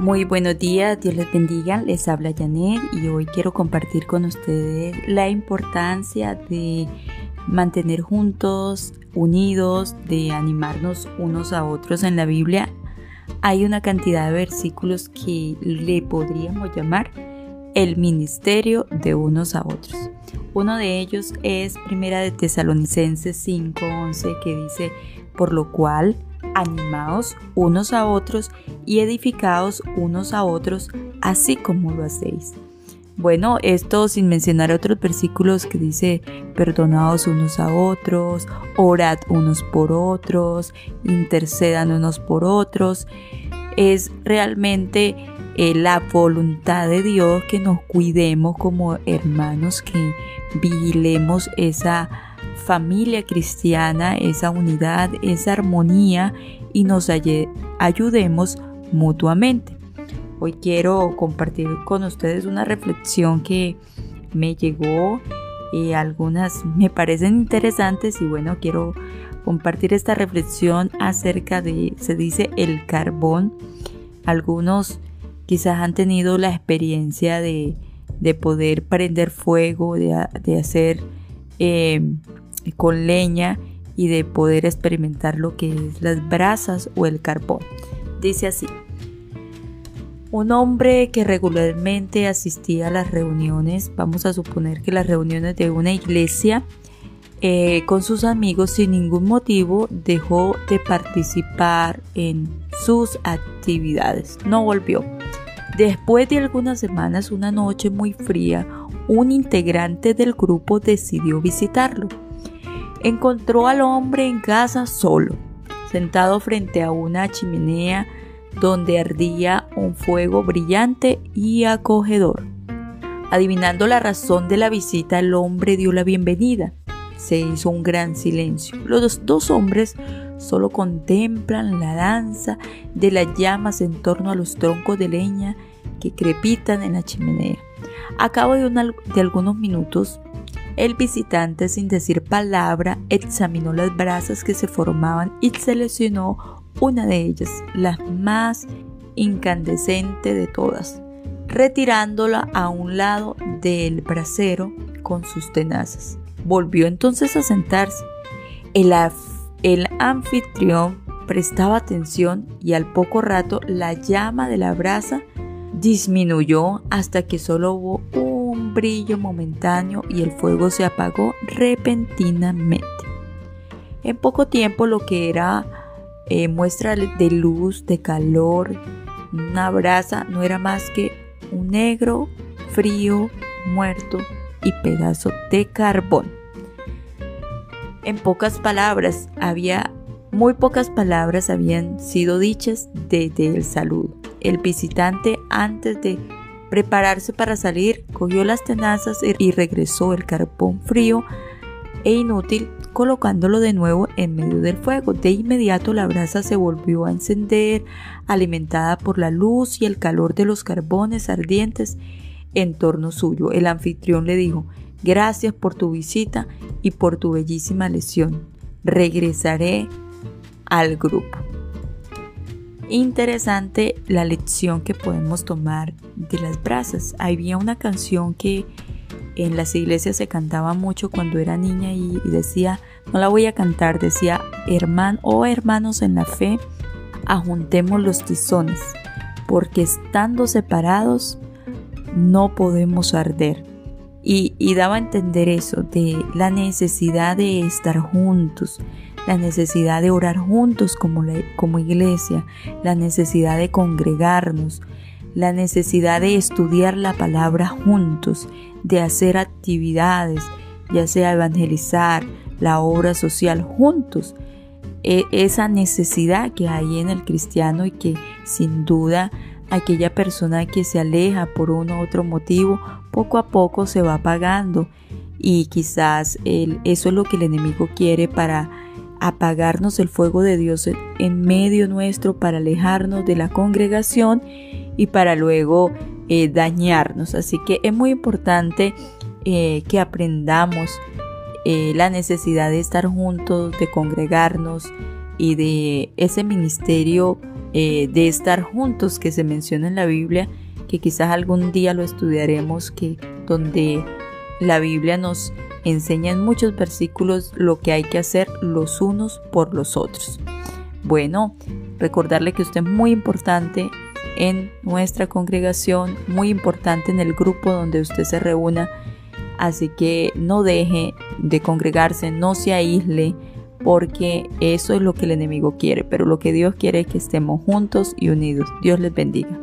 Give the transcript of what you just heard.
Muy buenos días, Dios les bendiga, les habla Janet y hoy quiero compartir con ustedes la importancia de mantener juntos, unidos, de animarnos unos a otros en la Biblia. Hay una cantidad de versículos que le podríamos llamar el ministerio de unos a otros. Uno de ellos es Primera de Tesalonicenses 5:11 que dice, por lo cual animaos unos a otros y edificaos unos a otros, así como lo hacéis. Bueno, esto sin mencionar otros versículos que dice, perdonaos unos a otros, orad unos por otros, intercedan unos por otros. Es realmente eh, la voluntad de Dios que nos cuidemos como hermanos, que vigilemos esa familia cristiana, esa unidad, esa armonía y nos ayudemos mutuamente. Hoy quiero compartir con ustedes una reflexión que me llegó y algunas me parecen interesantes y bueno, quiero compartir esta reflexión acerca de, se dice, el carbón. Algunos quizás han tenido la experiencia de, poder prender fuego, de, hacer eh, con leña y de poder experimentar lo que es las brasas o el carbón. Dice así. Un hombre que regularmente asistía a las reuniones, vamos a suponer que las reuniones de una iglesia, eh, con sus amigos sin ningún motivo dejó de participar en sus actividades. No volvió. Después de algunas semanas, una noche muy fría, un integrante del grupo decidió visitarlo encontró al hombre en casa solo, sentado frente a una chimenea donde ardía un fuego brillante y acogedor. Adivinando la razón de la visita, el hombre dio la bienvenida. Se hizo un gran silencio. Los dos hombres solo contemplan la danza de las llamas en torno a los troncos de leña que crepitan en la chimenea. A cabo de, de algunos minutos, el visitante, sin decir palabra, examinó las brasas que se formaban y seleccionó una de ellas, la más incandescente de todas, retirándola a un lado del brasero con sus tenazas. Volvió entonces a sentarse. El, el anfitrión prestaba atención y al poco rato la llama de la brasa disminuyó hasta que solo hubo un brillo momentáneo y el fuego se apagó repentinamente. En poco tiempo lo que era eh, muestra de luz, de calor, una brasa, no era más que un negro, frío, muerto y pedazo de carbón. En pocas palabras, había muy pocas palabras habían sido dichas desde el saludo. El visitante antes de prepararse para salir, cogió las tenazas y regresó el carbón frío e inútil colocándolo de nuevo en medio del fuego. De inmediato la brasa se volvió a encender, alimentada por la luz y el calor de los carbones ardientes en torno suyo. El anfitrión le dijo, gracias por tu visita y por tu bellísima lesión. Regresaré al grupo interesante la lección que podemos tomar de las brasas. Había una canción que en las iglesias se cantaba mucho cuando era niña y, decía, no la voy a cantar, decía, hermano o hermanos en la fe, ajuntemos los tizones, porque estando separados no podemos arder. Y, y daba a entender eso, de la necesidad de estar juntos, la necesidad de orar juntos como, como iglesia, la necesidad de congregarnos, la necesidad de estudiar la palabra juntos, de hacer actividades, ya sea evangelizar, la obra social juntos. E, esa necesidad que hay en el cristiano y que sin duda aquella persona que se aleja por uno u otro motivo, poco a poco se va apagando y quizás eso es lo que el enemigo quiere para apagarnos el fuego de Dios en medio nuestro para alejarnos de la congregación y para luego eh, dañarnos. Así que es muy importante eh, que aprendamos eh, la necesidad de estar juntos, de congregarnos y de ese ministerio de estar juntos que se menciona en la Biblia, que quizás algún día lo estudiaremos, que donde la Biblia nos enseña en muchos versículos lo que hay que hacer los unos por los otros. Bueno, recordarle que usted es muy importante en nuestra congregación, muy importante en el grupo donde usted se reúna, así que no deje de congregarse, no se aísle, porque eso es lo que el enemigo quiere, pero lo que Dios quiere es que estemos juntos y unidos. Dios les bendiga.